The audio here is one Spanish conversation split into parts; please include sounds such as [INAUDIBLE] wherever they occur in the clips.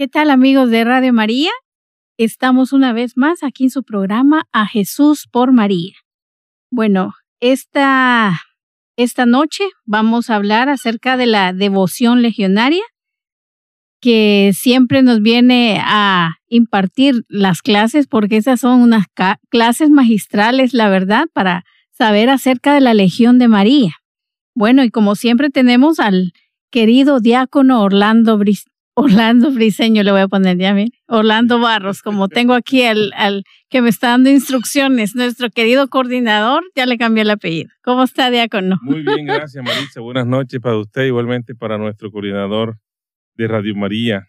¿Qué tal amigos de Radio María? Estamos una vez más aquí en su programa A Jesús por María. Bueno, esta, esta noche vamos a hablar acerca de la devoción legionaria que siempre nos viene a impartir las clases porque esas son unas clases magistrales, la verdad, para saber acerca de la Legión de María. Bueno, y como siempre tenemos al querido diácono Orlando Orlando Briseño le voy a poner ya, bien. Orlando Barros, como tengo aquí al, al que me está dando instrucciones, nuestro querido coordinador, ya le cambié el apellido. ¿Cómo está, diácono? Muy bien, gracias, Marisa. Buenas noches para usted, igualmente para nuestro coordinador de Radio María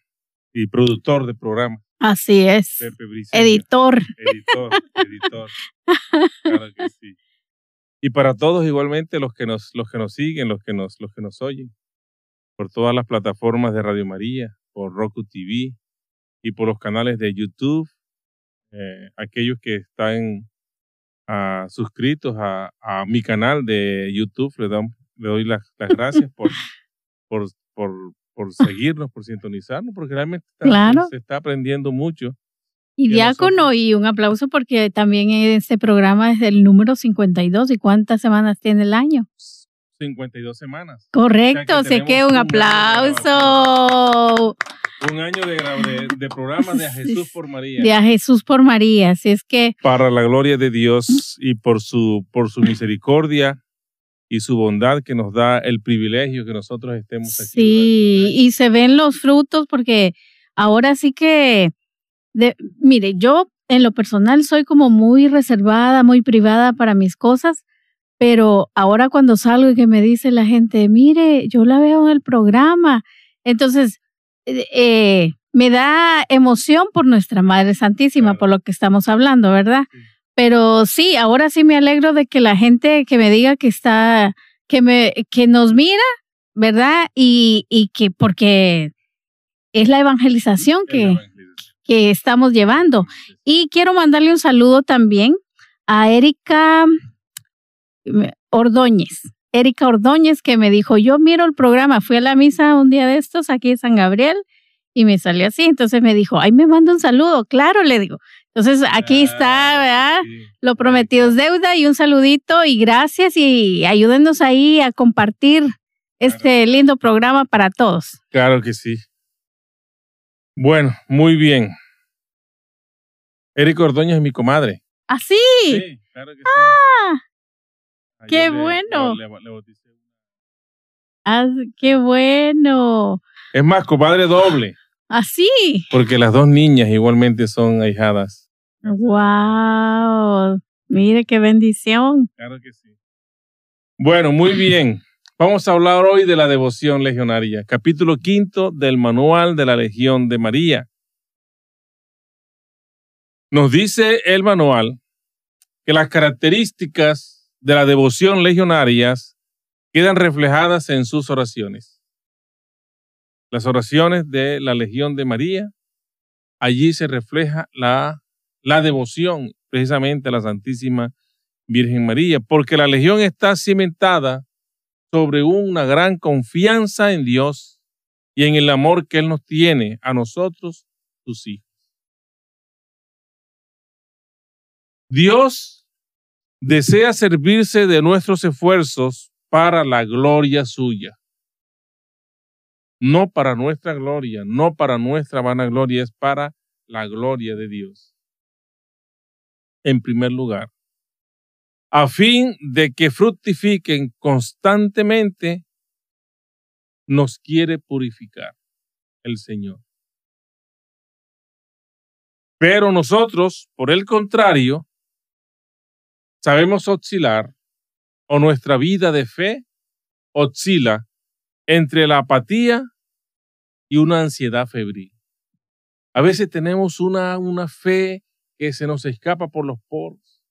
y productor de programa. Así es. Pepe Briseño. Editor. Editor, editor. Claro que sí. Y para todos igualmente los que nos, los que nos siguen, los que nos, los que nos oyen, por todas las plataformas de Radio María, por Roku TV y por los canales de YouTube. Eh, aquellos que están uh, suscritos a, a, mi canal de YouTube, le, le doy las, las gracias por, [LAUGHS] por, por, por, seguirnos, por sintonizarnos, porque realmente se está aprendiendo mucho. Y diácono, y un aplauso porque también este programa es el número 52. ¿Y cuántas semanas tiene el año? 52 semanas. Correcto, o sea que, un aplauso. Un año de, de, programas de A Jesús por María. De A Jesús por María, así es que... Para la gloria de Dios y por su, por su misericordia y su bondad que nos da el privilegio que nosotros estemos aquí. Sí, y se ven los frutos porque ahora sí que, de, mire, yo en lo personal soy como muy reservada, muy privada para mis cosas, pero ahora cuando salgo y que me dice la gente, mire, yo la veo en el programa, entonces eh, eh, me da emoción por nuestra Madre Santísima, por lo que estamos hablando, ¿verdad? Pero sí, ahora sí me alegro de que la gente que me diga que está, que me, que nos mira, ¿verdad? Y, y que porque es la evangelización que, que estamos llevando. Y quiero mandarle un saludo también a Erika Ordóñez. Erika Ordóñez que me dijo, yo miro el programa, fui a la misa un día de estos aquí en San Gabriel y me salió así, entonces me dijo, ay, me manda un saludo, claro, le digo. Entonces aquí está, ah, ¿verdad? Lo prometido es deuda y un saludito y gracias y ayúdenos ahí a compartir este lindo programa para todos. Claro que sí. Bueno, muy bien. Erika Ordóñez es mi comadre. ¿Ah, sí? Sí, claro que sí. ¡Qué bueno! ah, ¡Qué bueno! Es más, comadre doble. ¿Así? ¿Ah, Porque las dos niñas igualmente son ahijadas. ¡Wow! Mire qué bendición. Claro que sí. Bueno, muy bien. Vamos a hablar hoy de la devoción legionaria, capítulo quinto del manual de la Legión de María. Nos dice el manual que las características de la devoción legionarias quedan reflejadas en sus oraciones. Las oraciones de la Legión de María, allí se refleja la, la devoción precisamente a la Santísima Virgen María, porque la Legión está cimentada sobre una gran confianza en Dios y en el amor que Él nos tiene a nosotros, sus hijos. Dios desea servirse de nuestros esfuerzos para la gloria suya. No para nuestra gloria, no para nuestra vanagloria, es para la gloria de Dios. En primer lugar, a fin de que fructifiquen constantemente, nos quiere purificar el Señor. Pero nosotros, por el contrario, sabemos oscilar o nuestra vida de fe oscila entre la apatía y una ansiedad febril. A veces tenemos una, una fe que se nos escapa por los poros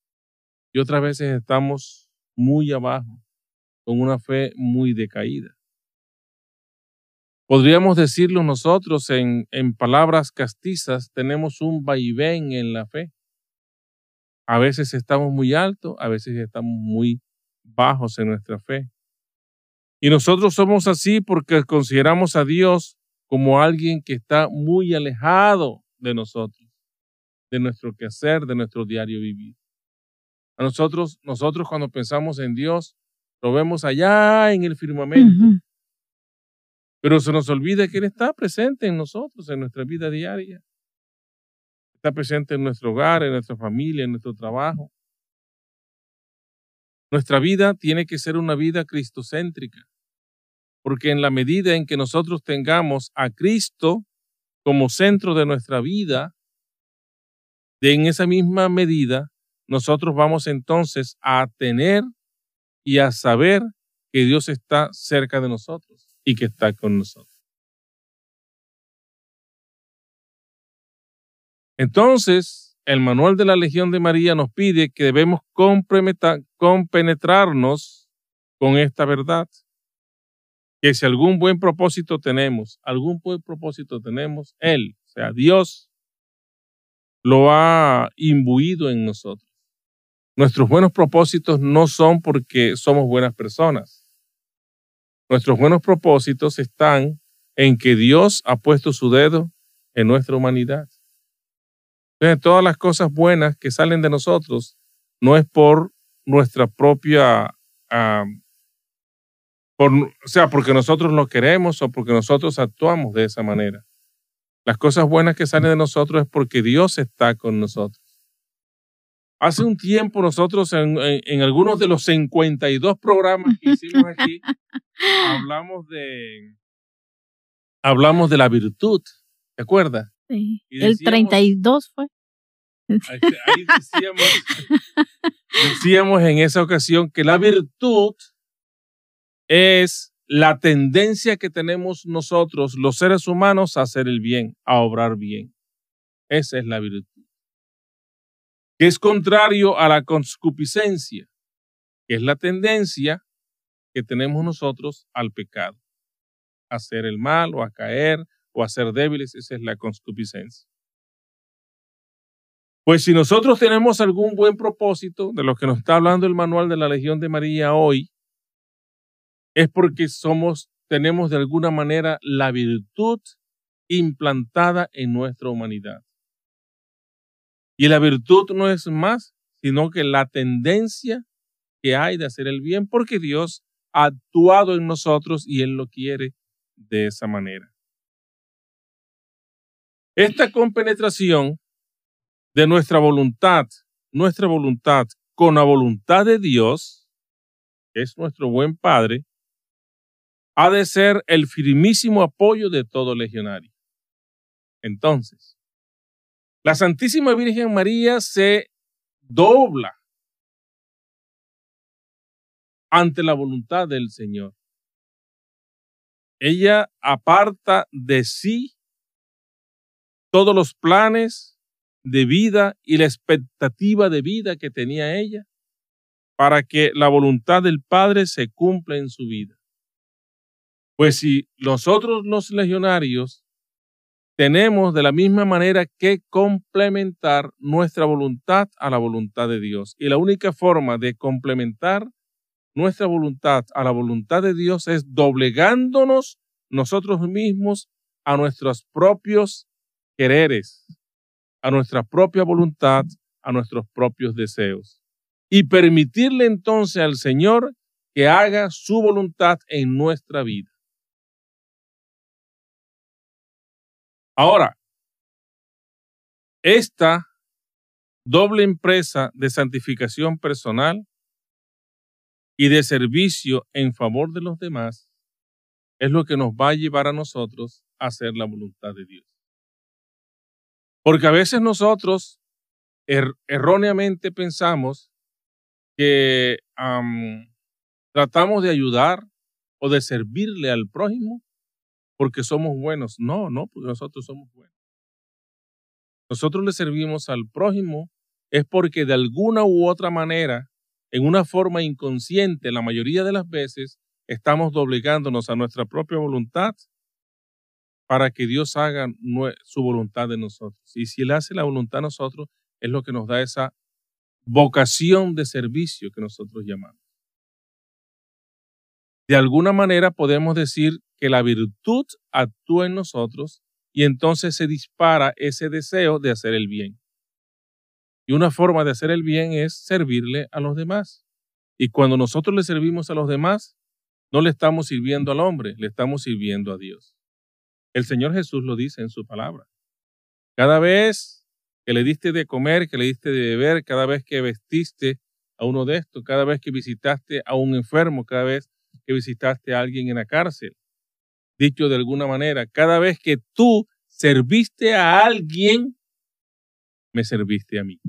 y otras veces estamos muy abajo, con una fe muy decaída. Podríamos decirlo nosotros en, en palabras castizas, tenemos un vaivén en la fe. A veces estamos muy altos, a veces estamos muy bajos en nuestra fe. Y nosotros somos así porque consideramos a Dios como alguien que está muy alejado de nosotros, de nuestro quehacer, de nuestro diario vivir. A nosotros, nosotros cuando pensamos en Dios, lo vemos allá en el firmamento. Pero se nos olvida que Él está presente en nosotros, en nuestra vida diaria. Está presente en nuestro hogar, en nuestra familia, en nuestro trabajo. Nuestra vida tiene que ser una vida cristocéntrica, porque en la medida en que nosotros tengamos a Cristo como centro de nuestra vida, en esa misma medida, nosotros vamos entonces a tener y a saber que Dios está cerca de nosotros y que está con nosotros. Entonces, el manual de la Legión de María nos pide que debemos compenetrarnos con esta verdad. Que si algún buen propósito tenemos, algún buen propósito tenemos, Él, o sea, Dios, lo ha imbuido en nosotros. Nuestros buenos propósitos no son porque somos buenas personas. Nuestros buenos propósitos están en que Dios ha puesto su dedo en nuestra humanidad. Entonces, todas las cosas buenas que salen de nosotros no es por nuestra propia, por, o sea, porque nosotros lo queremos o porque nosotros actuamos de esa manera. Las cosas buenas que salen de nosotros es porque Dios está con nosotros. Hace un tiempo nosotros en, en, algunos de los 52 programas que hicimos aquí [LAUGHS] hablamos de hablamos de la virtud, ¿te acuerdas? Sí. el 32 fue. Ahí, decíamos, decíamos en esa ocasión que la virtud es la tendencia que tenemos nosotros, los seres humanos, a hacer el bien, a obrar bien. Esa es la virtud. Que es contrario a la concupiscencia, que es la tendencia que tenemos nosotros al pecado, a hacer el mal o a caer o a ser débiles, esa es la concupiscencia. Pues si nosotros tenemos algún buen propósito de lo que nos está hablando el manual de la Legión de María hoy, es porque somos, tenemos de alguna manera la virtud implantada en nuestra humanidad. Y la virtud no es más, sino que la tendencia que hay de hacer el bien, porque Dios ha actuado en nosotros y Él lo quiere de esa manera. Esta compenetración de nuestra voluntad, nuestra voluntad con la voluntad de Dios, es nuestro buen Padre, ha de ser el firmísimo apoyo de todo legionario. Entonces, la Santísima Virgen María se dobla ante la voluntad del Señor. Ella aparta de sí todos los planes de vida y la expectativa de vida que tenía ella para que la voluntad del Padre se cumpla en su vida. Pues si nosotros los legionarios tenemos de la misma manera que complementar nuestra voluntad a la voluntad de Dios. Y la única forma de complementar nuestra voluntad a la voluntad de Dios es doblegándonos nosotros mismos a nuestros propios quereres, a nuestra propia voluntad, a nuestros propios deseos. Y permitirle entonces al Señor que haga su voluntad en nuestra vida. Ahora, esta doble empresa de santificación personal y de servicio en favor de los demás es lo que nos va a llevar a nosotros a hacer la voluntad de Dios. Porque a veces nosotros er, erróneamente pensamos que tratamos de ayudar o de servirle al prójimo porque somos buenos. No, no, porque nosotros somos buenos. Nosotros le servimos al prójimo es porque de alguna u otra manera, en una forma inconsciente, la mayoría de las veces, estamos doblegándonos a nuestra propia voluntad para que Dios haga su voluntad de nosotros. Y si Él hace la voluntad de nosotros, es lo que nos da esa vocación de servicio que nosotros llamamos. de alguna manera podemos decir que la virtud actúa en nosotros y entonces se dispara ese deseo de hacer el bien. Y una forma de hacer el bien es servirle a los demás. Y cuando nosotros le servimos a los demás, no le estamos sirviendo al hombre, le estamos sirviendo a Dios. El Señor Jesús lo dice en su palabra. Cada vez que le diste de comer, que le diste de beber, cada vez que vestiste a uno de estos, cada vez que visitaste a un enfermo, cada vez que visitaste a alguien en la cárcel. Dicho de alguna manera, cada vez que tú serviste a alguien, me serviste a mí.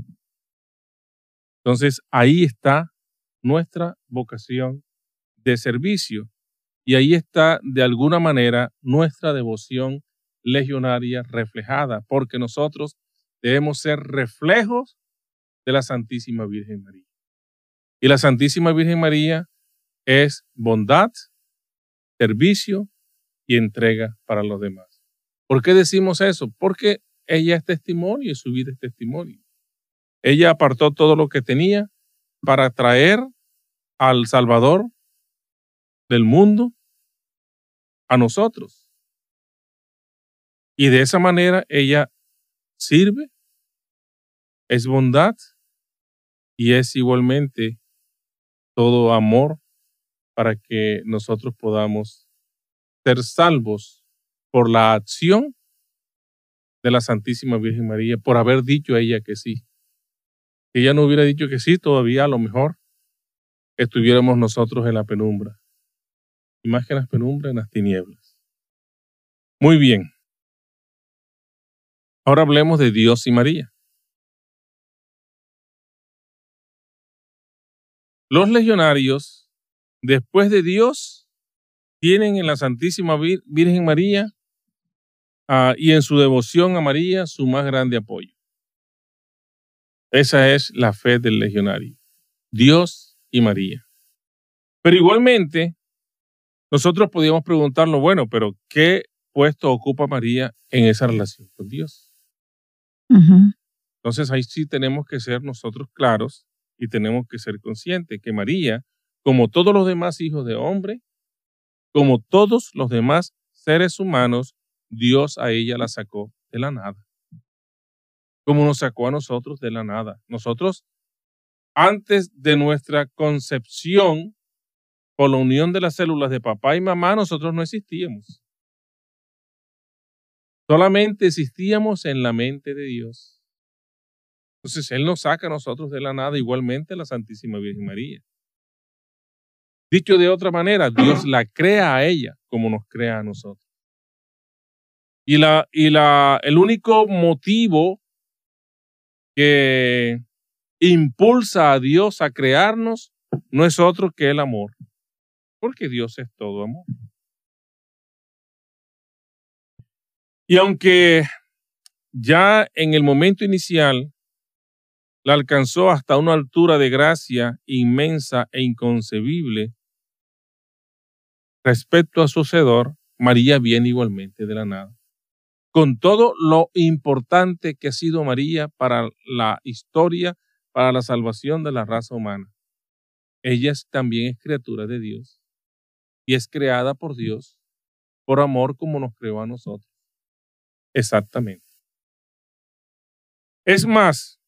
Entonces ahí está nuestra vocación de servicio y ahí está de alguna manera nuestra devoción legionaria reflejada, porque nosotros debemos ser reflejos de la Santísima Virgen María. Y la Santísima Virgen María es bondad, servicio y entrega para los demás. ¿Por qué decimos eso? Porque ella es testimonio y su vida es testimonio. Ella apartó todo lo que tenía para traer al Salvador del mundo a nosotros. Y de esa manera ella sirve, es bondad y es igualmente todo amor para que nosotros podamos ser salvos por la acción de la Santísima Virgen María, por haber dicho a ella que sí. Si ella no hubiera dicho que sí, todavía a lo mejor estuviéramos nosotros en la penumbra. Y más que las penumbras, en las tinieblas. Muy bien. Ahora hablemos de Dios y María. Los legionarios, después de Dios, tienen en la Santísima Virgen María ah, y en su devoción a María su más grande apoyo. Esa es la fe del legionario, Dios y María. Pero igualmente, nosotros podíamos preguntarnos, bueno, pero ¿qué puesto ocupa María en esa relación con Dios? Entonces ahí sí tenemos que ser nosotros claros y tenemos que ser conscientes que María, como todos los demás hijos de hombre, como todos los demás seres humanos, Dios a ella la sacó de la nada. Como nos sacó a nosotros de la nada. Nosotros, antes de nuestra concepción, por la unión de las células de papá y mamá, nosotros no existíamos. Solamente existíamos en la mente de Dios. Entonces Él nos saca a nosotros de la nada, igualmente la Santísima Virgen María. Dicho de otra manera, Dios la crea a ella como nos crea a nosotros. Y, la, y la, el único motivo que impulsa a Dios a crearnos no es otro que el amor, porque Dios es todo amor. Y aunque ya en el momento inicial la alcanzó hasta una altura de gracia inmensa e inconcebible. Respecto a su Hacedor, María viene igualmente de la nada. Con todo lo importante que ha sido María para la historia, para la salvación de la raza humana, ella también es criatura de Dios y es creada por Dios por amor como nos creó a nosotros. Exactamente. Es más,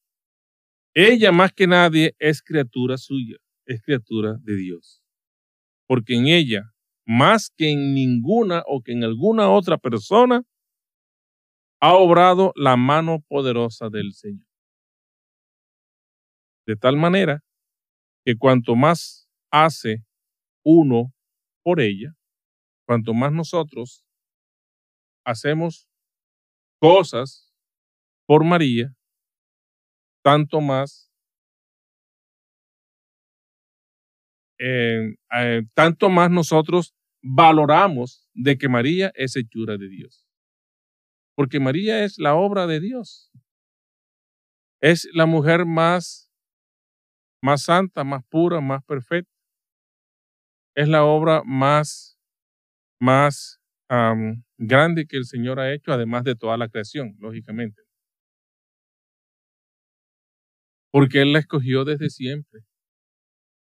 ella más que nadie es criatura suya, es criatura de Dios. Porque en ella, más que en ninguna o que en alguna otra persona, ha obrado la mano poderosa del Señor. De tal manera que cuanto más hace uno por ella, cuanto más nosotros hacemos cosas por María, tanto más, eh, eh, tanto más nosotros valoramos de que María es hechura de Dios. Porque María es la obra de Dios. Es la mujer más, más santa, más pura, más perfecta. Es la obra más, más grande que el Señor ha hecho, además de toda la creación, lógicamente. porque Él la escogió desde siempre.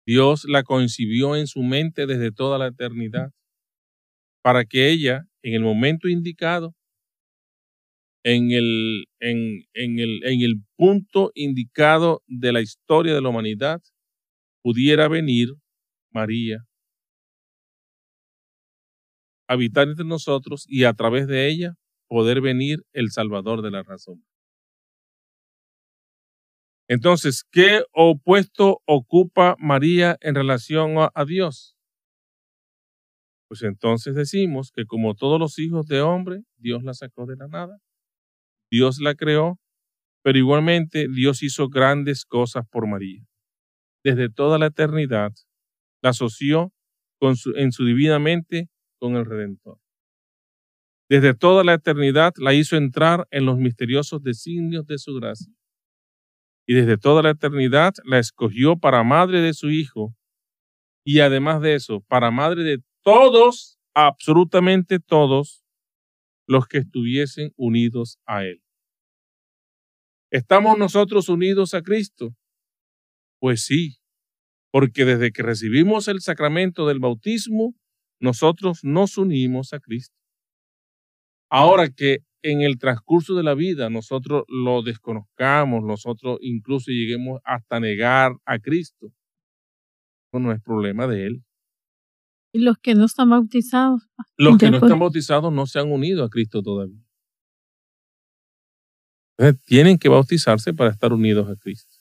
Dios la concibió en su mente desde toda la eternidad para que ella, en el momento indicado, en el, en, en, el, en el punto indicado de la historia de la humanidad, pudiera venir María, habitar entre nosotros y a través de ella poder venir el Salvador de la razón. Entonces, ¿qué opuesto ocupa María en relación a, Dios? Pues entonces decimos que como todos los hijos de hombre, Dios la sacó de la nada, Dios la creó, pero igualmente Dios hizo grandes cosas por María. Desde toda la eternidad la asoció en su divina mente con el Redentor. Desde toda la eternidad la hizo entrar en los misteriosos designios de su gracia y desde toda la eternidad la escogió para madre de su Hijo y además de eso, para madre de todos, absolutamente todos los que estuviesen unidos a Él. ¿Estamos nosotros unidos a Cristo? Pues sí, porque desde que recibimos el sacramento del bautismo, nosotros nos unimos a Cristo. Ahora que en el transcurso de la vida nosotros lo desconozcamos, nosotros incluso lleguemos hasta negar a Cristo. Eso no es problema de Él. ¿Y los que no están bautizados? Los que no están bautizados no se han unido a Cristo todavía. tienen que bautizarse para estar unidos a Cristo.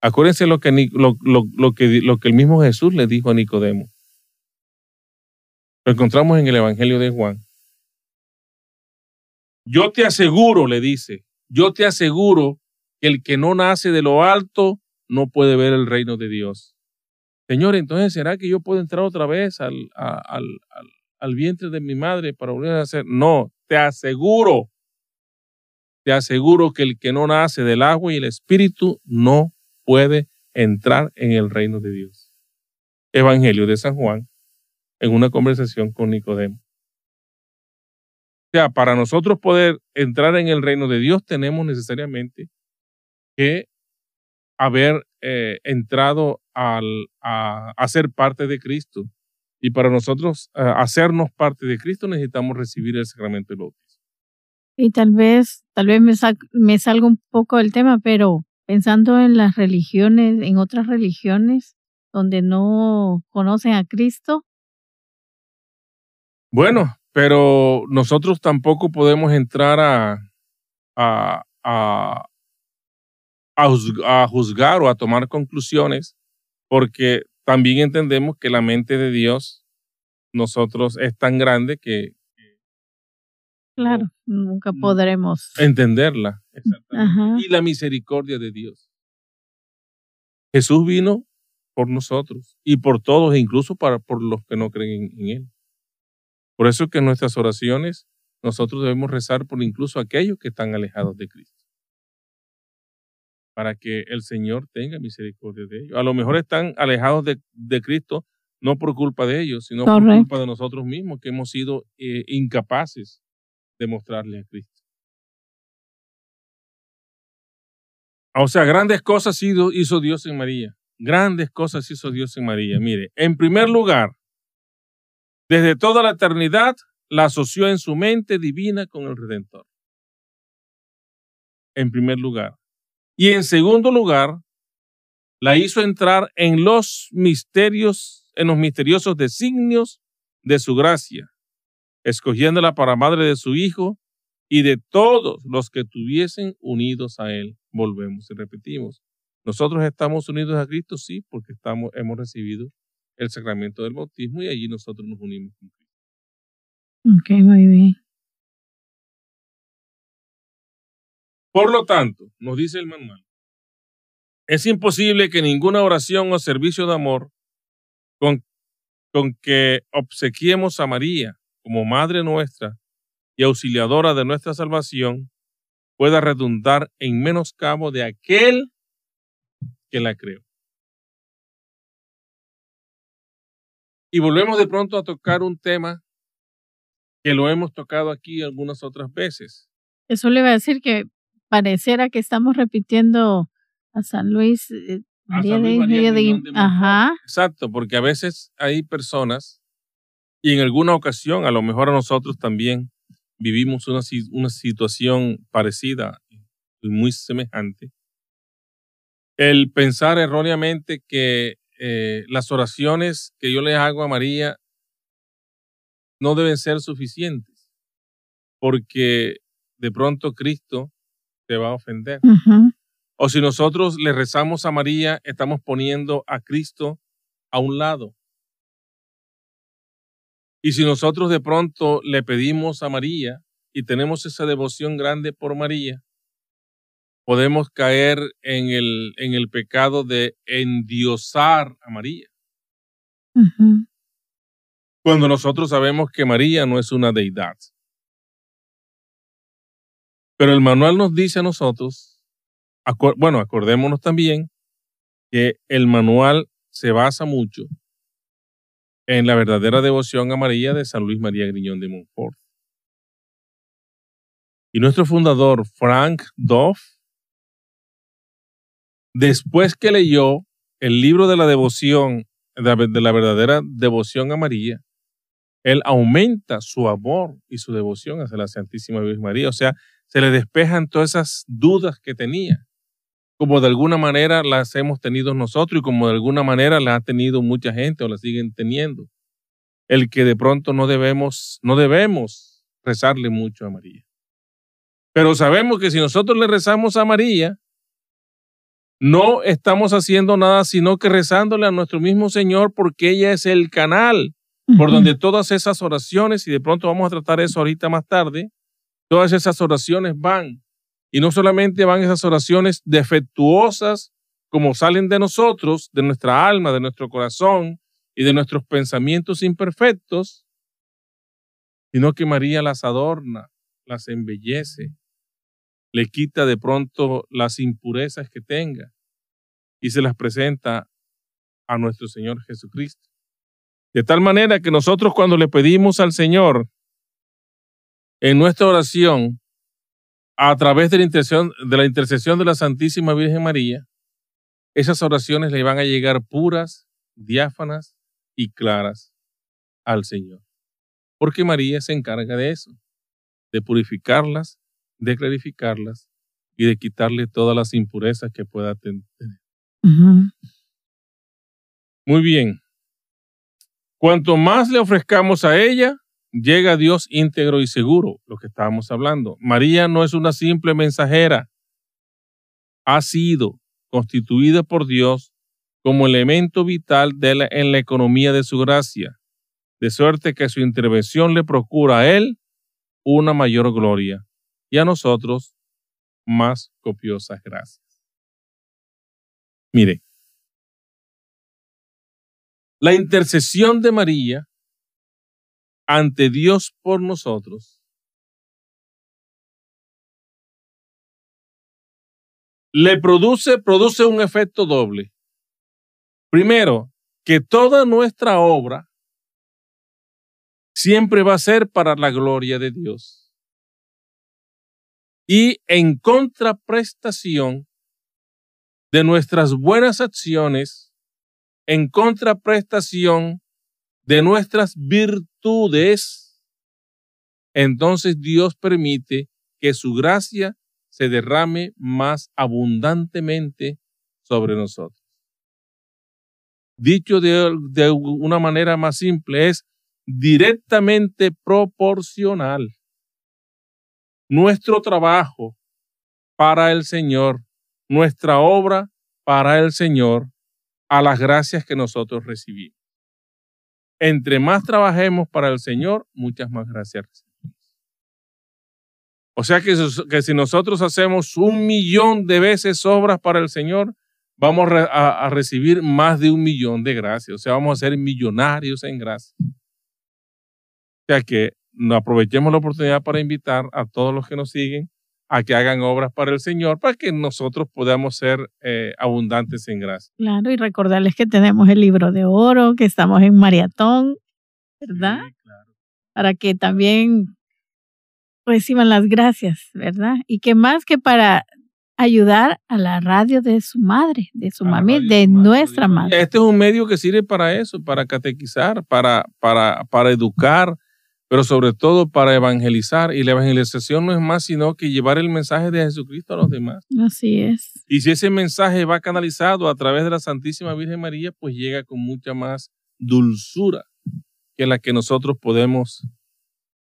Acuérdense lo que, lo, lo, que, lo que el mismo Jesús le dijo a Nicodemo. Lo encontramos en el Evangelio de Juan. Yo te aseguro, le dice, yo te aseguro que el que no nace de lo alto no puede ver el reino de Dios. Señor, entonces, ¿será que yo puedo entrar otra vez al, vientre de mi madre para volver a hacer? No, te aseguro, te aseguro que el que no nace del agua y el espíritu no puede entrar en el reino de Dios. Evangelio de San Juan, en una conversación con Nicodemo. O sea, para nosotros poder entrar en el reino de Dios tenemos necesariamente que haber eh, entrado al, a, ser parte de Cristo. Y para nosotros eh, hacernos parte de Cristo necesitamos recibir el sacramento del bautismo. Y tal vez, tal vez me, me salga un poco del tema, pero pensando en las religiones, en otras religiones donde no conocen a Cristo. Bueno, pero nosotros tampoco podemos entrar a, a, a, a, juzgar o a tomar conclusiones porque también entendemos que la mente de Dios nosotros es tan grande que claro nunca podremos entenderla y la misericordia de Dios. Jesús vino por nosotros y por todos e incluso para por los que no creen en él por eso que en nuestras oraciones nosotros debemos rezar por incluso aquellos que están alejados de Cristo. Para que el Señor tenga misericordia de ellos. A lo mejor están alejados de, Cristo no por culpa de ellos, sino por culpa de nosotros mismos que hemos sido eh, incapaces de mostrarle a Cristo. O sea, grandes cosas hizo Dios en María. Grandes cosas hizo Dios en María. Mire, en primer lugar, desde toda la eternidad la asoció en su mente divina con el Redentor. En primer lugar. Y en segundo lugar, la hizo entrar en los misterios, en los misteriosos designios de su gracia, escogiéndola para madre de su Hijo y de todos los que estuviesen unidos a Él. Volvemos y repetimos. Nosotros estamos unidos a Cristo, sí, porque estamos, hemos recibido el sacramento del bautismo y allí nosotros nos unimos con Cristo. Ok, muy bien. Por lo tanto, nos dice el manual, es imposible que ninguna oración o servicio de amor con, con que obsequiemos a María como Madre nuestra y auxiliadora de nuestra salvación pueda redundar en menoscabo de aquel que la creó. Y volvemos de pronto a tocar un tema que lo hemos tocado aquí algunas otras veces. Eso le va a decir que pareciera que estamos repitiendo a San Luis, eh, María de, María de, Ajá. Exacto, porque a veces hay personas, y en alguna ocasión, a lo mejor a nosotros también, vivimos una, una situación parecida y muy semejante. El pensar erróneamente que eh, las oraciones que yo le hago a María no deben ser suficientes, porque de pronto Cristo te va a ofender. O si nosotros le rezamos a María, estamos poniendo a Cristo a un lado. Y si nosotros de pronto le pedimos a María y tenemos esa devoción grande por María, podemos caer en el, en el pecado de endiosar a María. Cuando nosotros sabemos que María no es una deidad. Pero el manual nos dice a nosotros, bueno, acordémonos también que el manual se basa mucho en la verdadera devoción a María de San Luis María Griñón de Montfort. Y nuestro fundador, Frank Doff, después que leyó el libro de la devoción, de la verdadera devoción a María, él aumenta su amor y su devoción hacia la Santísima Virgen María. O sea, se le despejan todas esas dudas que tenía, como de alguna manera las hemos tenido nosotros y como de alguna manera las ha tenido mucha gente o las siguen teniendo. El que de pronto no debemos, no debemos rezarle mucho a María. Pero sabemos que si nosotros le rezamos a María, no estamos haciendo nada sino que rezándole a nuestro mismo Señor porque ella es el canal por donde todas esas oraciones, y de pronto vamos a tratar eso ahorita más tarde, todas esas oraciones van. Y no solamente van esas oraciones defectuosas como salen de nosotros, de nuestra alma, de nuestro corazón y de nuestros pensamientos imperfectos, sino que María las adorna, las embellece, le quita de pronto las impurezas que tenga y se las presenta a nuestro Señor Jesucristo. De tal manera que nosotros cuando le pedimos al Señor en nuestra oración, a través de la, intercesión, de la intercesión de la Santísima Virgen María, esas oraciones le van a llegar puras, diáfanas y claras al Señor. Porque María se encarga de eso, de purificarlas de clarificarlas y de quitarle todas las impurezas que pueda tener. Muy bien. Cuanto más le ofrezcamos a ella, llega Dios íntegro y seguro, lo que estábamos hablando. María no es una simple mensajera, ha sido constituida por Dios como elemento vital de en la economía de su gracia, de suerte que su intervención le procura a Él una mayor gloria y a nosotros más copiosas gracias. Mire, la intercesión de María ante Dios por nosotros le produce, produce un efecto doble. Primero, que toda nuestra obra siempre va a ser para la gloria de Dios y en contraprestación de nuestras buenas acciones, en contraprestación de nuestras virtudes, entonces Dios permite que su gracia se derrame más abundantemente sobre nosotros. Dicho de, de una manera más simple, es directamente proporcional nuestro trabajo para el Señor, nuestra obra para el Señor, a las gracias que nosotros recibimos. Entre más trabajemos para el Señor, muchas más gracias recibimos. O sea que, que si nosotros hacemos un millón de veces obras para el Señor, vamos a, a recibir más de un millón de gracias. O sea, vamos a ser millonarios en gracias. O sea que aprovechemos la oportunidad para invitar a todos los que nos siguen a que hagan obras para el Señor, para que nosotros podamos ser eh, abundantes en gracia. Claro, y recordarles que tenemos el libro de oro, que estamos en maratón, ¿verdad? claro. Para que también reciban las gracias, ¿verdad? Y que más que para ayudar a la radio de su madre, de su mami, de nuestra madre. Este es un medio que sirve para eso, para catequizar, para, para, para educar, pero sobre todo para evangelizar. Y la evangelización no es más sino que llevar el mensaje de Jesucristo a los demás. Así es. Y si ese mensaje va canalizado a través de la Santísima Virgen María, pues llega con mucha más dulzura que la que nosotros podemos,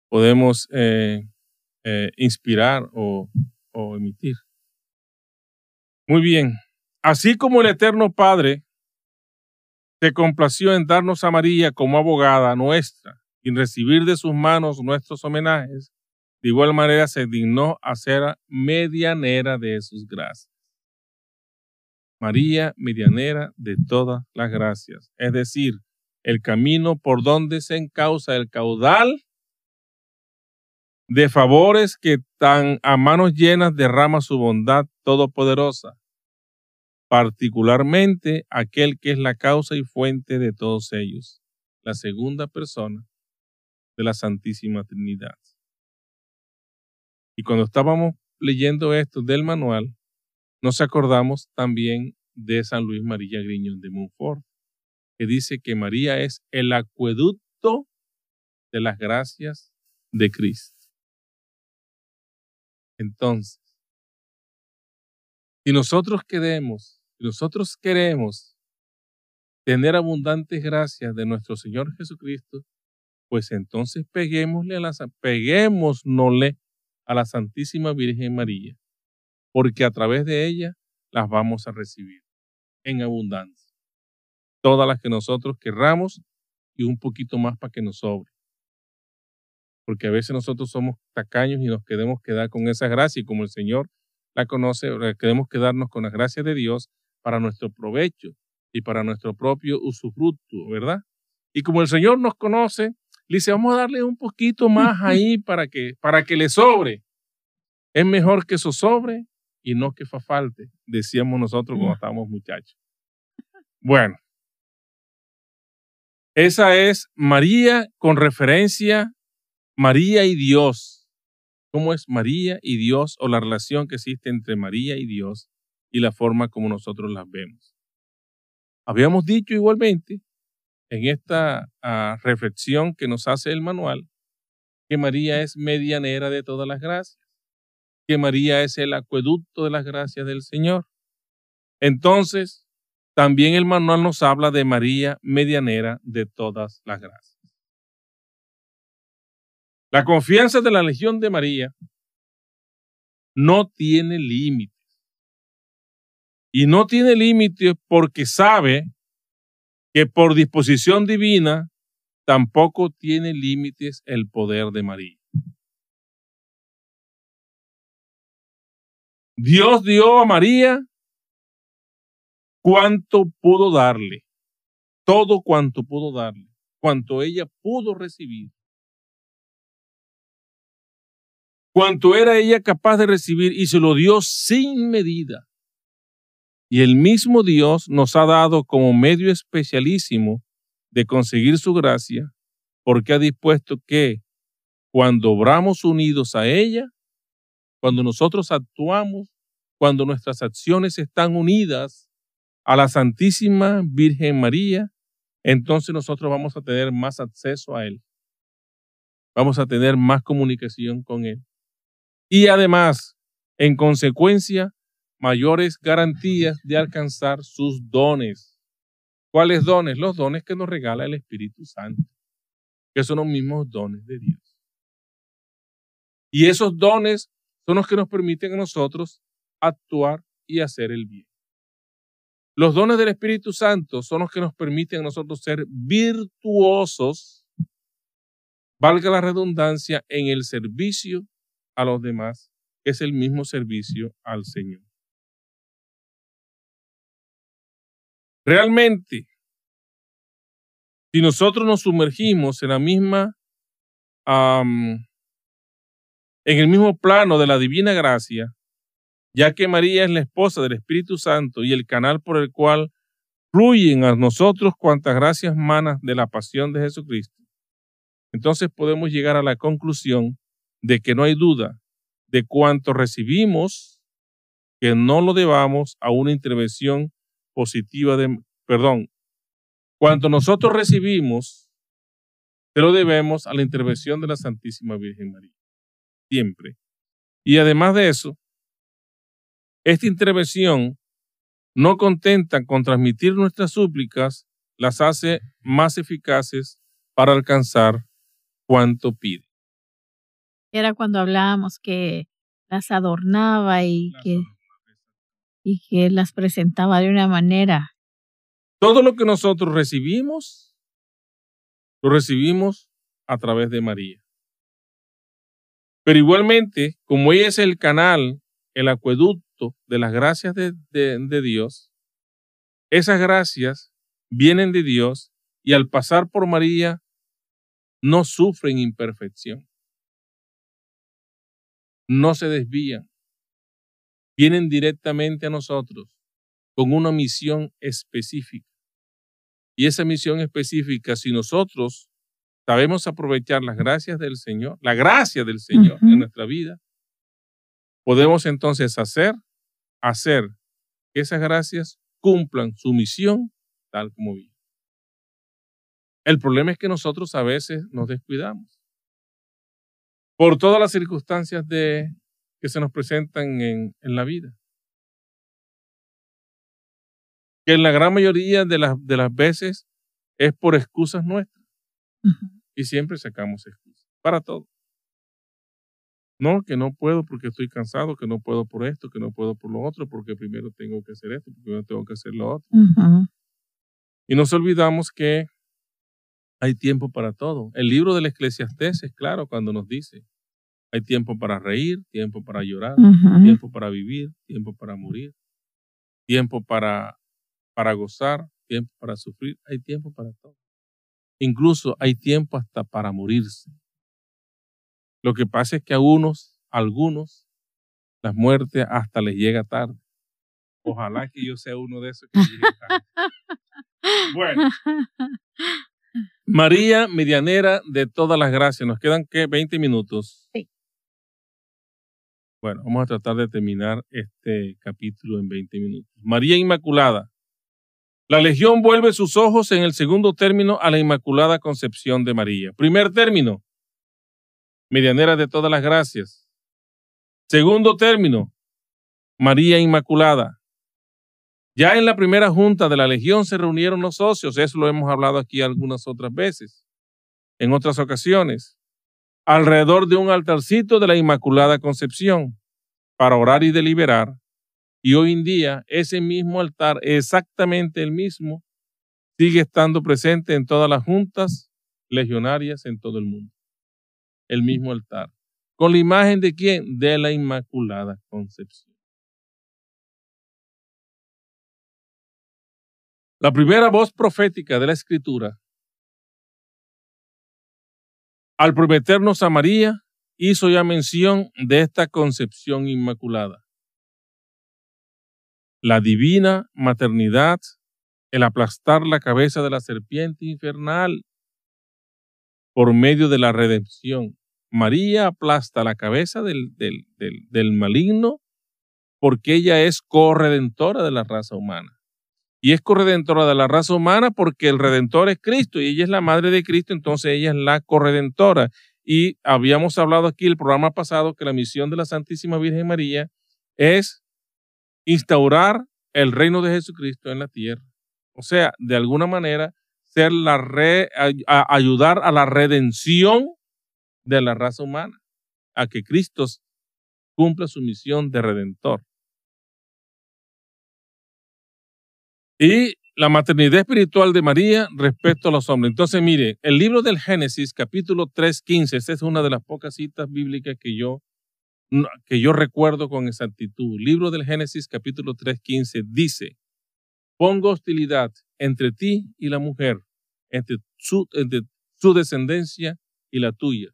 podemos eh, eh, inspirar o, o emitir. Muy bien. Así como el Eterno Padre se complació en darnos a María como abogada nuestra y recibir de sus manos nuestros homenajes, de igual manera se dignó a medianera de sus gracias. María, medianera de todas las gracias, es decir, el camino por donde se encausa el caudal de favores que tan a manos llenas derrama su bondad todopoderosa, particularmente aquel que es la causa y fuente de todos ellos, la segunda persona de la Santísima Trinidad. Y cuando estábamos leyendo esto del manual, nos acordamos también de San Luis María Griñón de Montfort, que dice que María es el acueducto de las gracias de Cristo. Entonces, si nosotros queremos, si nosotros queremos tener abundantes gracias de nuestro Señor Jesucristo, pues entonces peguémosle a la, peguémosle a la Santísima Virgen María, porque a través de ella las vamos a recibir en abundancia. Todas las que nosotros querramos y un poquito más para que nos sobre porque a veces nosotros somos tacaños y nos queremos quedar con esa gracia y como el Señor la conoce, queremos quedarnos con la gracia de Dios para nuestro provecho y para nuestro propio usufructo, ¿verdad? Y como el Señor nos conoce, le dice, vamos a darle un poquito más ahí para que, para que le sobre. Es mejor que eso sobre y no que fa falte, decíamos nosotros cuando estábamos muchachos. Bueno, esa es María con referencia María y Dios. ¿Cómo es María y Dios o la relación que existe entre María y Dios y la forma como nosotros las vemos? Habíamos dicho igualmente en esta ah, reflexión que nos hace el manual que María es medianera de todas las gracias, que María es el acueducto de las gracias del Señor. Entonces, también el manual nos habla de María medianera de todas las gracias. La confianza de la Legión de María no tiene límites. Y no tiene límites porque sabe que por disposición divina tampoco tiene límites el poder de María. Dios dio a María cuanto pudo darle, todo cuanto pudo darle, cuanto ella pudo recibir. cuanto era ella capaz de recibir y se lo dio sin medida. Y el mismo Dios nos ha dado como medio especialísimo de conseguir su gracia, porque ha dispuesto que cuando obramos unidos a ella, cuando nosotros actuamos, cuando nuestras acciones están unidas a la Santísima Virgen María, entonces nosotros vamos a tener más acceso a Él. Vamos a tener más comunicación con Él y además, en consecuencia, mayores garantías de alcanzar sus dones. ¿Cuáles dones? Los dones que nos regala el Espíritu Santo, que son los mismos dones de Dios. Y esos dones son los que nos permiten a nosotros actuar y hacer el bien. Los dones del Espíritu Santo son los que nos permiten a nosotros ser virtuosos, valga la redundancia, en el servicio a los demás es el mismo servicio al Señor. Realmente, si nosotros nos sumergimos en la misma, en el mismo plano de la divina gracia, ya que María es la esposa del Espíritu Santo y el canal por el cual fluyen a nosotros cuantas gracias manas de la pasión de Jesucristo, entonces podemos llegar a la conclusión de que no hay duda de cuánto recibimos que no lo debamos a una intervención positiva de, perdón, cuando nosotros recibimos, se lo debemos a la intervención de la Santísima Virgen María, siempre. Y además de eso, esta intervención no contenta con transmitir nuestras súplicas, las hace más eficaces para alcanzar cuanto pide. Era cuando hablábamos que las adornaba y que y que las presentaba de una manera. Todo lo que nosotros recibimos, lo recibimos a través de María. Pero igualmente, como ella es el canal, el acueducto de las gracias de, de Dios, esas gracias vienen de Dios y al pasar por María no sufren imperfección, no se desvían, vienen directamente a nosotros con una misión específica. Y esa misión específica, si nosotros sabemos aprovechar las gracias del Señor, la gracia del Señor en nuestra vida, podemos entonces hacer, hacer que esas gracias cumplan su misión tal como vive. El problema es que nosotros a veces nos descuidamos. Por todas las circunstancias de que se nos presentan en, la vida. Que en la gran mayoría de las, de las veces es por excusas nuestras. Y siempre sacamos excusas. Para todo. No, que no puedo porque estoy cansado, que no puedo por esto, que no puedo por lo otro, porque primero tengo que hacer esto, porque primero tengo que hacer lo otro. Y nos olvidamos que hay tiempo para todo. El libro del Eclesiastés es claro cuando nos dice, hay tiempo para reír, tiempo para llorar, tiempo para vivir, tiempo para morir, tiempo para, para gozar, tiempo para sufrir. Hay tiempo para todo. Incluso hay tiempo hasta para morirse. Lo que pasa es que a unos, algunos, la muerte hasta les llega tarde. Ojalá que yo sea uno de esos que llegue tarde. Bueno. [LAUGHS] María, medianera de todas las gracias. Nos quedan, ¿qué? 20 minutos. Sí. Bueno, vamos a tratar de terminar este capítulo en 20 minutos. María Inmaculada. La Legión vuelve sus ojos en el segundo término a la Inmaculada Concepción de María. Primer término, medianera de todas las gracias. Segundo término, María Inmaculada. Ya en la primera junta de la Legión se reunieron los socios, eso lo hemos hablado aquí algunas otras veces, en otras ocasiones alrededor de un altarcito de la Inmaculada Concepción para orar y deliberar. Y hoy en día ese mismo altar, exactamente el mismo, sigue estando presente en todas las juntas legionarias en todo el mundo. El mismo altar. ¿Con la imagen de quién? De la Inmaculada Concepción. La primera voz profética de la Escritura al prometernos a María, hizo ya mención de esta concepción inmaculada. La divina maternidad, el aplastar la cabeza de la serpiente infernal por medio de la redención. María aplasta la cabeza del, del, del maligno porque ella es corredentora de la raza humana y es corredentora de la raza humana porque el redentor es Cristo y ella es la madre de Cristo, entonces ella es la corredentora. Y habíamos hablado aquí el programa pasado que la misión de la Santísima Virgen María es instaurar el reino de Jesucristo en la tierra. O sea, de alguna manera, ser la re, ayudar a la redención de la raza humana, a que Cristo cumpla su misión de redentor. Y la maternidad espiritual de María respecto a los hombres. Entonces, mire, el libro del Génesis, capítulo 3.15, esta es una de las pocas citas bíblicas que yo, que yo recuerdo con exactitud. Libro del Génesis, capítulo 3.15, dice, pongo hostilidad entre ti y la mujer, entre su, entre su descendencia y la tuya.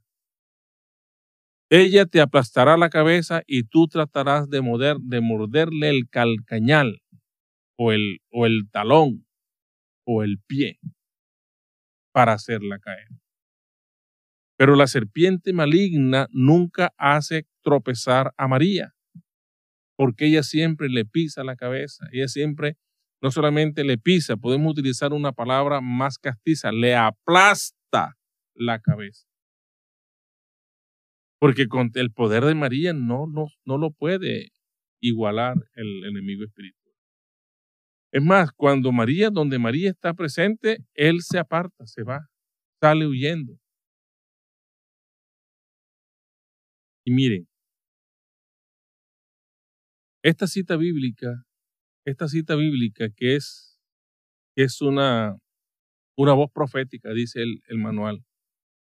Ella te aplastará la cabeza y tú tratarás de, de morderle el calcañal o el, o el talón o el pie para hacerla caer. Pero la serpiente maligna nunca hace tropezar a María, porque ella siempre le pisa la cabeza, ella siempre no solamente le pisa, podemos utilizar una palabra más castiza, le aplasta la cabeza. Porque con el poder de María no, no, no lo puede igualar el enemigo espiritual. Es más, cuando María, donde María está presente, él se aparta, se va, sale huyendo. Y miren, esta cita bíblica, esta cita bíblica que es, que es una, una voz profética, dice el, el manual,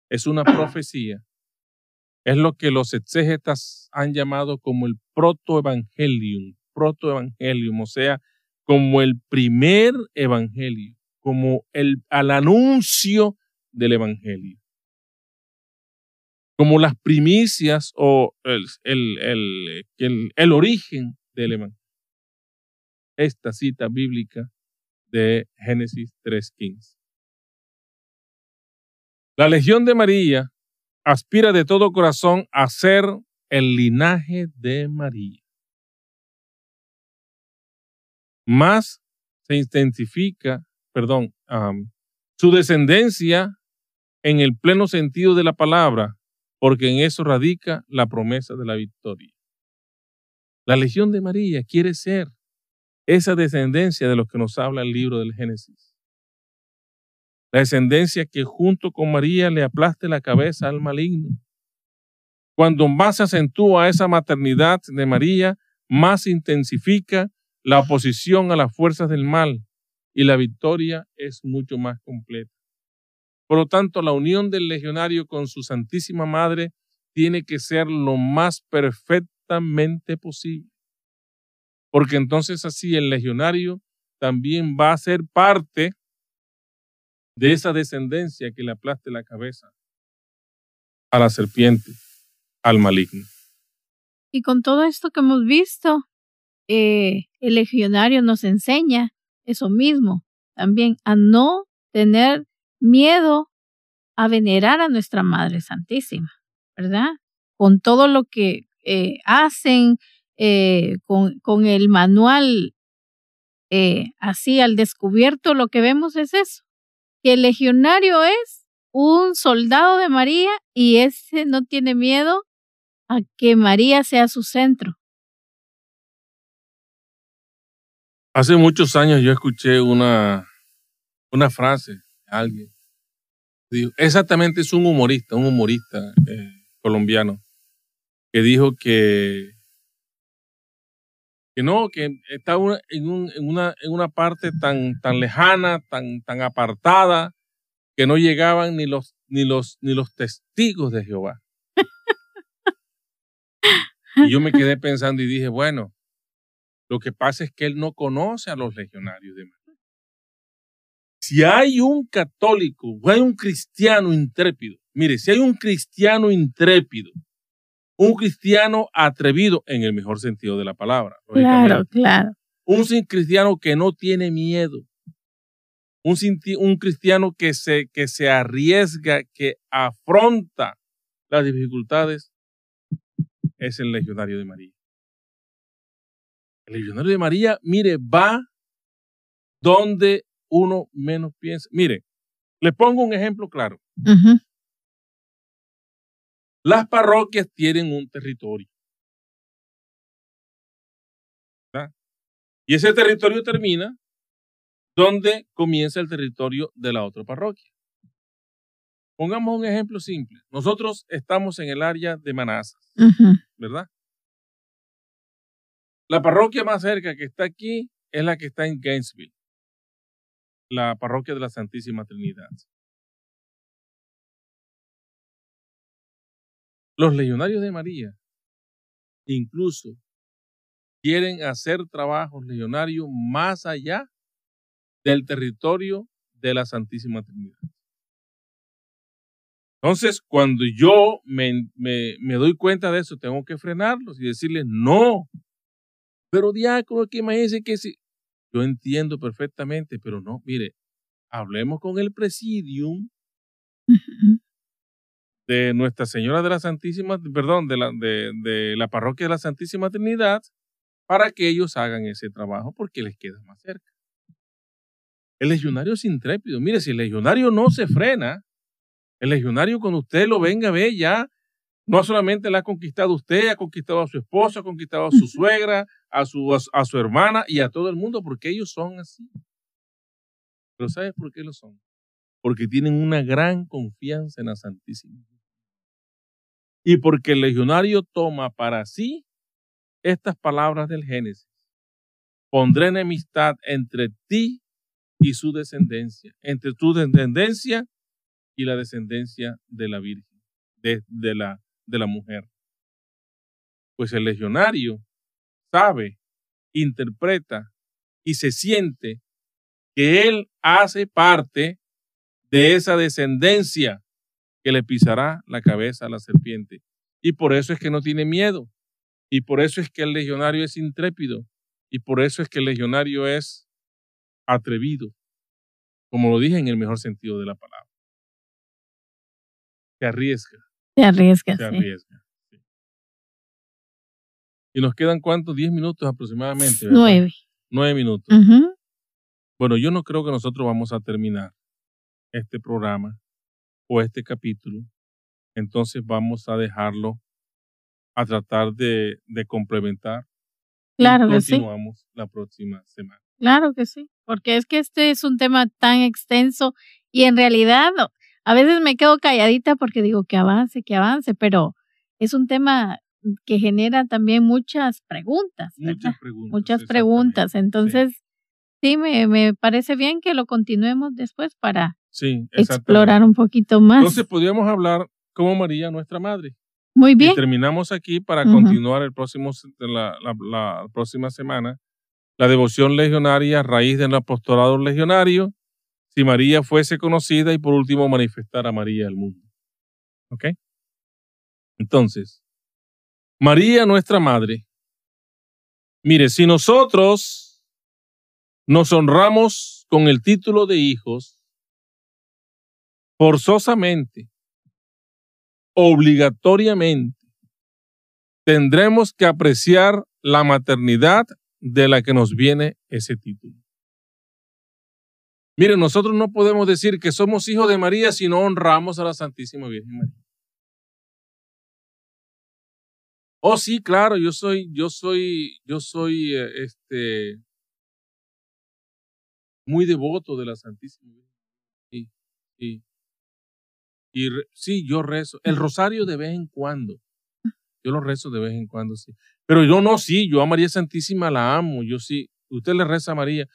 es una [CLEARS THROAT] profecía, es lo que los exégetas han llamado como el protoevangelium, protoevangelium, o sea, como el primer evangelio, como el al anuncio del evangelio como las primicias o el, el, el, el, origen del Evangelio. Esta cita bíblica de Génesis 3.15. La Legión de María aspira de todo corazón a ser el linaje de María. Más se intensifica, perdón, su descendencia en el pleno sentido de la palabra porque en eso radica la promesa de la victoria. La Legión de María quiere ser esa descendencia de los que nos habla el libro del Génesis. La descendencia que junto con María le aplaste la cabeza al maligno. Cuando más se acentúa esa maternidad de María, más se intensifica la oposición a las fuerzas del mal y la victoria es mucho más completa. Por lo tanto, la unión del legionario con su Santísima Madre tiene que ser lo más perfectamente posible. Porque entonces así el legionario también va a ser parte de esa descendencia que le aplaste la cabeza a la serpiente, al maligno. Y con todo esto que hemos visto, eh, el legionario nos enseña eso mismo, también a no tener miedo a venerar a nuestra Madre Santísima, ¿verdad? Con todo lo que eh, hacen, eh, con, el manual así al descubierto, lo que vemos es eso, que el legionario es un soldado de María y ese no tiene miedo a que María sea su centro. Hace muchos años yo escuché una, una frase alguien. Exactamente, es un humorista, un humorista eh, colombiano, que dijo que, que no, que estaba en, un, en, una, en una parte tan, tan lejana, tan, tan apartada, que no llegaban ni los, ni los, ni los testigos de Jehová. [LAUGHS] y yo me quedé pensando y dije, bueno, lo que pasa es que él no conoce a los legionarios de si hay un católico o hay un cristiano intrépido, mire, si hay un cristiano intrépido, un cristiano atrevido en el mejor sentido de la palabra. Claro, claro. Un cristiano que no tiene miedo. Un, un cristiano que se, que se arriesga, que afronta las dificultades, es el legionario de María. El legionario de María, mire, va donde uno menos piensa. Mire, le pongo un ejemplo claro. Las parroquias tienen un territorio. Y ese territorio termina donde comienza el territorio de la otra parroquia. Pongamos un ejemplo simple. Nosotros estamos en el área de Manazas, ¿verdad? La parroquia más cerca que está aquí es la que está en Gainesville la parroquia de la Santísima Trinidad. Los legionarios de María incluso quieren hacer trabajos legionarios más allá del territorio de la Santísima Trinidad. Entonces, cuando yo me, me, doy cuenta de eso, tengo que frenarlos y decirles, no, pero diácono, que imagínense que si, yo entiendo perfectamente, pero no, mire, hablemos con el presidium de Nuestra Señora de la Santísima, perdón, de la, de, de la parroquia de la Santísima Trinidad, para que ellos hagan ese trabajo porque les queda más cerca. El legionario es intrépido. Mire, si el legionario no se frena, el legionario cuando usted lo venga a ver ya, no solamente le ha conquistado usted, ha conquistado a su esposa, ha conquistado a su suegra, a su, a, su hermana y a todo el mundo, porque ellos son así. Pero ¿sabes por qué lo son? Porque tienen una gran confianza en la Santísima. Y porque el legionario toma para sí estas palabras del Génesis. Pondré enemistad entre ti y su descendencia, entre tu descendencia y la descendencia de la Virgen, de, de, la, de la mujer. Pues el legionario sabe, interpreta y se siente que él hace parte de esa descendencia que le pisará la cabeza a la serpiente. Y por eso es que no tiene miedo. Y por eso es que el legionario es intrépido. Y por eso es que el legionario es atrevido. Como lo dije en el mejor sentido de la palabra. Se arriesga. Se arriesga. Se arriesga. Y nos quedan cuántos? Diez minutos aproximadamente. Nueve. Nueve minutos. Bueno, yo no creo que nosotros vamos a terminar este programa o este capítulo. Entonces vamos a dejarlo a tratar de, complementar. Claro que sí. Continuamos la próxima semana. Claro que sí, porque es que este es un tema tan extenso y en realidad a veces me quedo calladita porque digo que avance, que avance, pero es un tema que genera también muchas preguntas. Muchas preguntas. Muchas preguntas. Entonces, sí, me, me, parece bien que lo continuemos después para explorar un poquito más. Entonces, podríamos hablar como María, nuestra madre. Muy bien. Y terminamos aquí para continuar el próximo, la, la, próxima semana. La devoción legionaria, raíz del apostolado legionario, si María fuese conocida y por último manifestar a María al mundo. ¿Ok? Entonces, María, nuestra madre. Mire, si nosotros nos honramos con el título de hijos, forzosamente obligatoriamente tendremos que apreciar la maternidad de la que nos viene ese título. Miren, nosotros no podemos decir que somos hijos de María si no honramos a la Santísima Virgen María. Oh, sí, claro, yo soy, yo soy, yo soy, eh, este, muy devoto de la Santísima Virgen. Sí, sí. Y sí, yo rezo. El rosario de vez en cuando. Yo lo rezo de vez en cuando, sí. Pero yo no, sí, yo a María Santísima la amo. Yo sí. Usted le reza a María.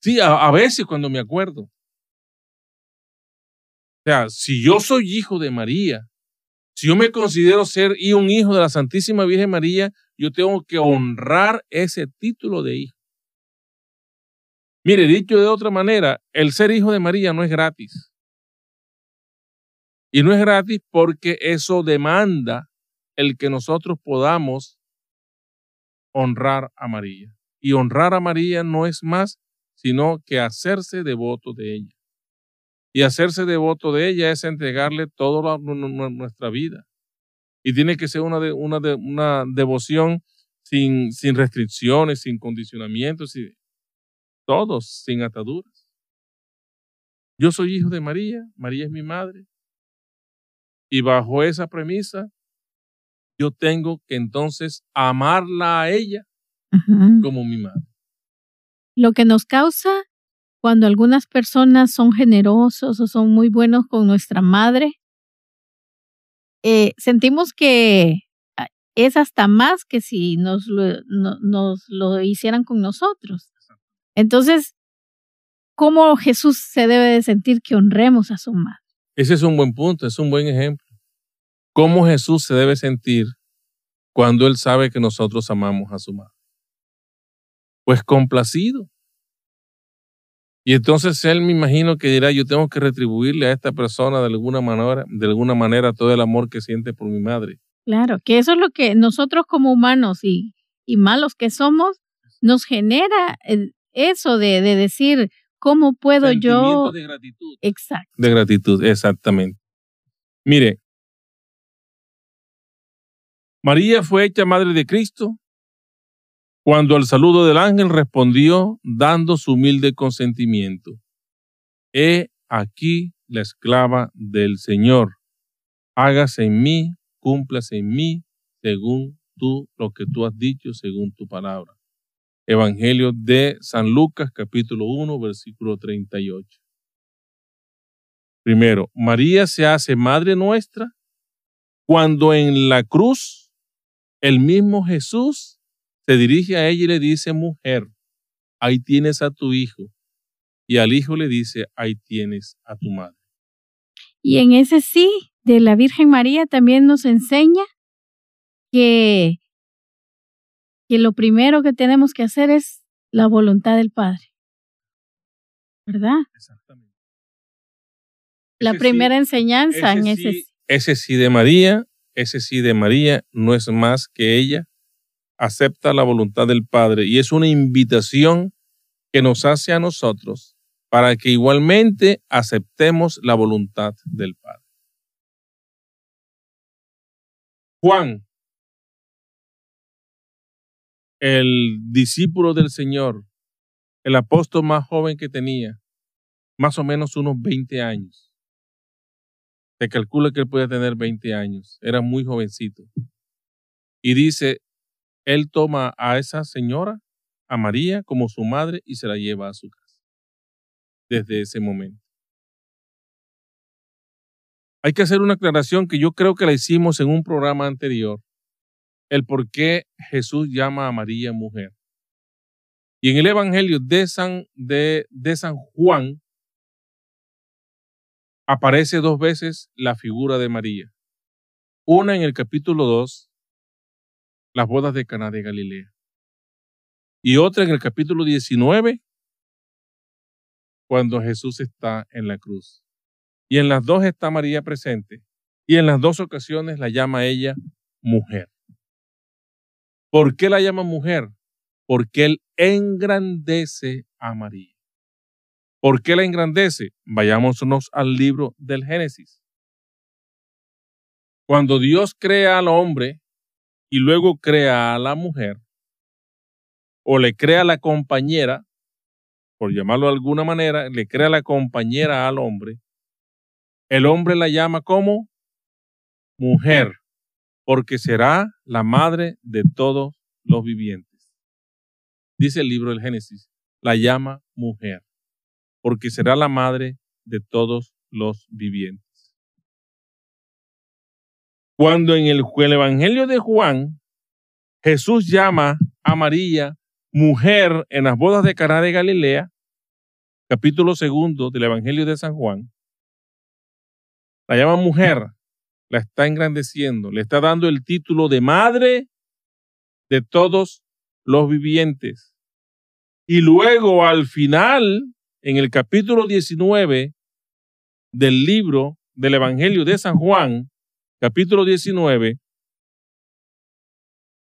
Sí, a, veces cuando me acuerdo. O sea, si yo soy hijo de María, si yo me considero ser y un hijo de la Santísima Virgen María, yo tengo que honrar ese título de hijo. Mire, dicho de otra manera, el ser hijo de María no es gratis. Y no es gratis porque eso demanda el que nosotros podamos honrar a María. Y honrar a María no es más sino que hacerse devoto de ella. Y hacerse devoto de ella es entregarle toda nuestra vida. Y tiene que ser una, de, una, de, una devoción sin, sin restricciones, sin condicionamientos, y todos sin ataduras. Yo soy hijo de María, María es mi madre, y bajo esa premisa, yo tengo que entonces amarla a ella como mi madre. Lo que nos causa cuando algunas personas son generosos o son muy buenos con nuestra madre, eh, sentimos que ah, es hasta más que si nos lo, nos lo hicieran con nosotros. Entonces, ¿cómo Jesús se debe de sentir que honremos a su madre? Ese es un buen punto, es un buen ejemplo. ¿Cómo Jesús se debe sentir cuando Él sabe que nosotros amamos a su madre? Pues complacido. Y entonces Él me imagino que dirá, yo tengo que retribuirle a esta persona de alguna manera, de alguna manera todo el amor que siente por mi madre. Claro, que eso es lo que nosotros como humanos y, y malos que somos, nos genera eso de, de decir, ¿Cómo puedo yo? De gratitud. Exacto. De gratitud, exactamente. Mire, María fue hecha madre de Cristo cuando al saludo del ángel respondió dando su humilde consentimiento. He aquí la esclava del Señor. Hágase en mí, cúmplase en mí, según tú lo que tú has dicho, según tu palabra. Evangelio de San Lucas, capítulo 1, versículo 38. Primero, María se hace madre nuestra cuando en la cruz el mismo Jesús se dirige a ella y le dice, mujer, ahí tienes a tu hijo. Y al hijo le dice, ahí tienes a tu madre. Y en ese sí de la Virgen María también nos enseña que, que lo primero que tenemos que hacer es la voluntad del Padre. ¿Verdad? Exactamente. La Ese primera sí- enseñanza en ese ese sí, ese sí de María, ese sí de María no es más que ella acepta la voluntad del Padre y es una invitación que nos hace a nosotros para que igualmente aceptemos la voluntad del Padre. Juan, el discípulo del Señor, el apóstol más joven que tenía, más o menos unos 20 años. Se calcula que él puede tener 20 años, era muy jovencito. Y dice, él toma a esa señora, a María, como su madre y se la lleva a su casa. Desde ese momento. Hay que hacer una aclaración que yo creo que la hicimos en un programa anterior, el por qué Jesús llama a María mujer. Y en el Evangelio de San, de, de San Juan aparece dos veces la figura de María. Una en el capítulo 2, las bodas de Caná de Galilea. Y otra en el capítulo 19, cuando Jesús está en la cruz. Y en las dos está María presente. Y en las dos ocasiones la llama ella mujer. ¿Por qué la llama mujer? Porque él engrandece a María. ¿Por qué la engrandece? Vayámonos al libro del Génesis. Cuando Dios crea al hombre y luego crea a la mujer, o le crea la compañera, por llamarlo de alguna manera, le crea la compañera al hombre, el hombre la llama como mujer, porque será la madre de todos los vivientes. Dice el libro del Génesis, la llama mujer, porque será la madre de todos los vivientes. Cuando en el, el Evangelio de Juan, Jesús llama a María mujer en las bodas de Caná de Galilea, capítulo segundo del Evangelio de San Juan, la llama mujer, la está engrandeciendo, le está dando el título de madre de todos los vivientes. Y luego al final, en el capítulo 19 del libro del Evangelio de San Juan, capítulo 19,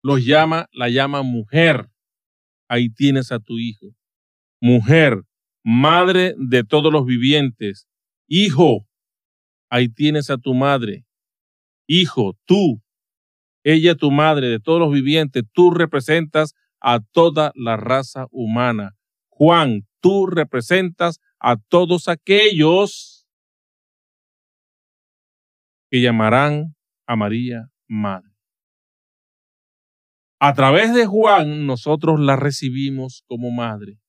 los llama, la llama mujer. Ahí tienes a tu hijo. Mujer, madre de todos los vivientes. Hijo, ahí tienes a tu madre. Hijo, tú, ella tu madre de todos los vivientes, tú representas a toda la raza humana. Juan, tú representas a todos aquellos que llamarán a María madre. A través de Juan nosotros la recibimos como madre.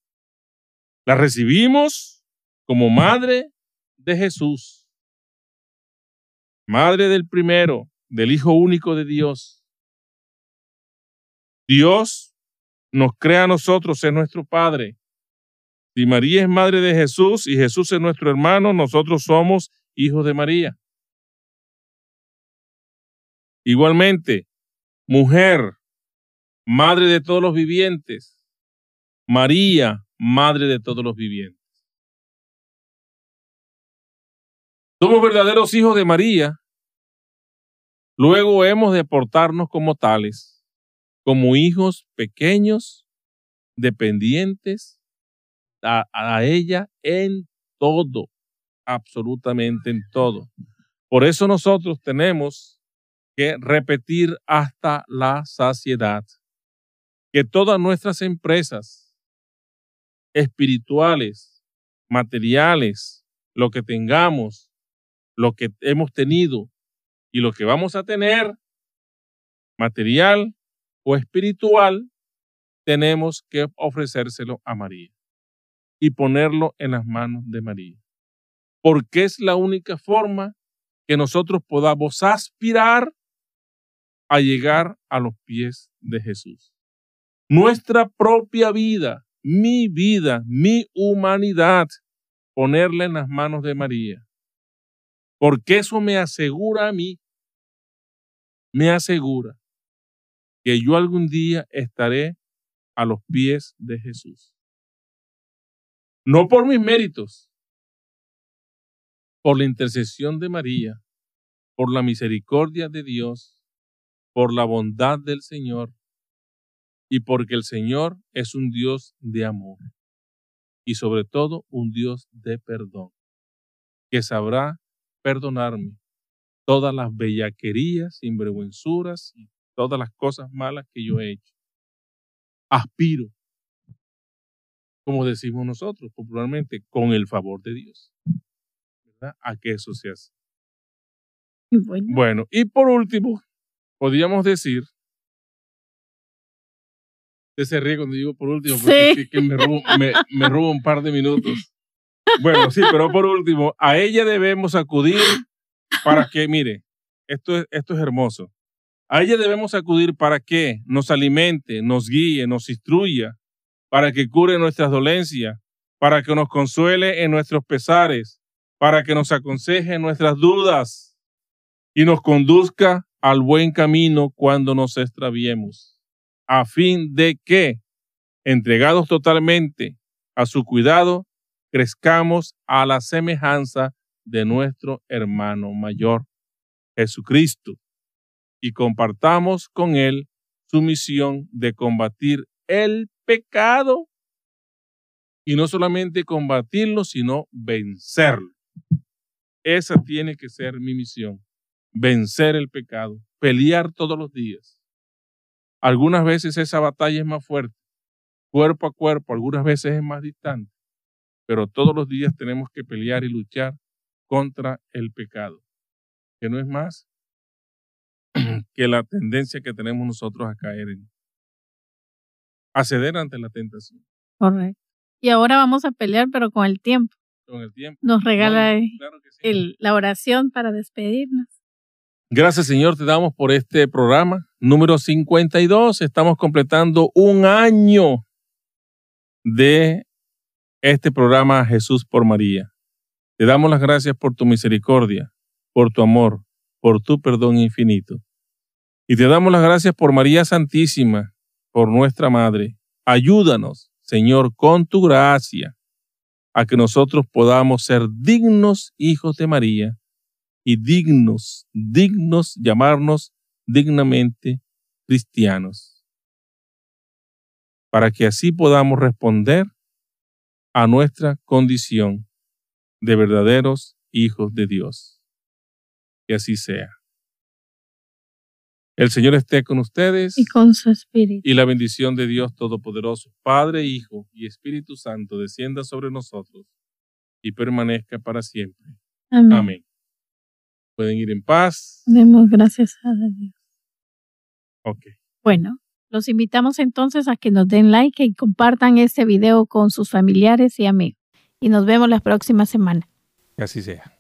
La recibimos como madre de Jesús. Madre del primero, del Hijo único de Dios. Dios nos crea a nosotros, es nuestro Padre. Si María es madre de Jesús y Jesús es nuestro hermano, nosotros somos hijos de María. Igualmente, mujer, madre de todos los vivientes. María, madre de todos los vivientes. Somos verdaderos hijos de María. Luego hemos de portarnos como tales, como hijos pequeños, dependientes a, a ella en todo, absolutamente en todo. Por eso nosotros tenemos que repetir hasta la saciedad. que todas nuestras empresas espirituales, materiales, lo que tengamos, lo que hemos tenido y lo que vamos a tener, material o espiritual, tenemos que ofrecérselo a María y ponerlo en las manos de María. Porque es la única forma que nosotros podamos aspirar a llegar a los pies de Jesús. Nuestra propia vida, mi vida, mi humanidad, ponerla en las manos de María. Porque eso me asegura a mí, me asegura que yo algún día estaré a los pies de Jesús. No por mis méritos, por la intercesión de María, por la misericordia de Dios, por la bondad del Señor y porque el Señor es un Dios de amor y sobre todo un Dios de perdón, que sabrá perdonarme todas las bellaquerías, sinvergüenzuras y todas las cosas malas que yo he hecho. Aspiro, como decimos nosotros popularmente, con el favor de Dios a que eso se hace. Bueno. y por último, podríamos decir, ese ríe cuando digo por último, porque que me, robo, un par de minutos. Bueno, sí, pero por último, a ella debemos acudir para que, mire, esto es, esto es hermoso. A ella debemos acudir para que nos alimente, nos guíe, nos instruya, para que cure nuestras dolencias, para que nos consuele en nuestros pesares, para que nos aconseje nuestras dudas y nos conduzca al buen camino cuando nos extraviemos, a fin de que, entregados totalmente a su cuidado, crezcamos a la semejanza de nuestro hermano mayor, Jesucristo, y compartamos con él su misión de combatir el pecado y no solamente combatirlo, sino vencerlo. Esa tiene que ser mi misión, vencer el pecado, pelear todos los días. Algunas veces esa batalla es más fuerte, cuerpo a cuerpo, algunas veces es más distante, pero todos los días tenemos que pelear y luchar contra el pecado, que no es más [CLEARS THROAT] que la tendencia que tenemos nosotros a caer en, a ceder ante la tentación. Correcto. Y ahora vamos a pelear, pero con el tiempo el tiempo. Nos regala la oración para despedirnos. Gracias Señor, te damos por este programa número 52. Estamos completando un año de este programa Jesús por María. Te damos las gracias por tu misericordia, por tu amor, por tu perdón infinito. Y te damos las gracias por María Santísima, por nuestra Madre. Ayúdanos, Señor, con tu gracia a que nosotros podamos ser dignos hijos de María y dignos, dignos llamarnos dignamente cristianos, para que así podamos responder a nuestra condición de verdaderos hijos de Dios. Que así sea. El Señor esté con ustedes. Y con su espíritu. Y la bendición de Dios Todopoderoso, Padre, Hijo y Espíritu Santo, descienda sobre nosotros y permanezca para siempre. Amén. Pueden ir en paz. Demos gracias a Dios. Ok. Bueno, los invitamos entonces a que nos den like y compartan este video con sus familiares y amigos. Y nos vemos la próxima semana. Que así sea.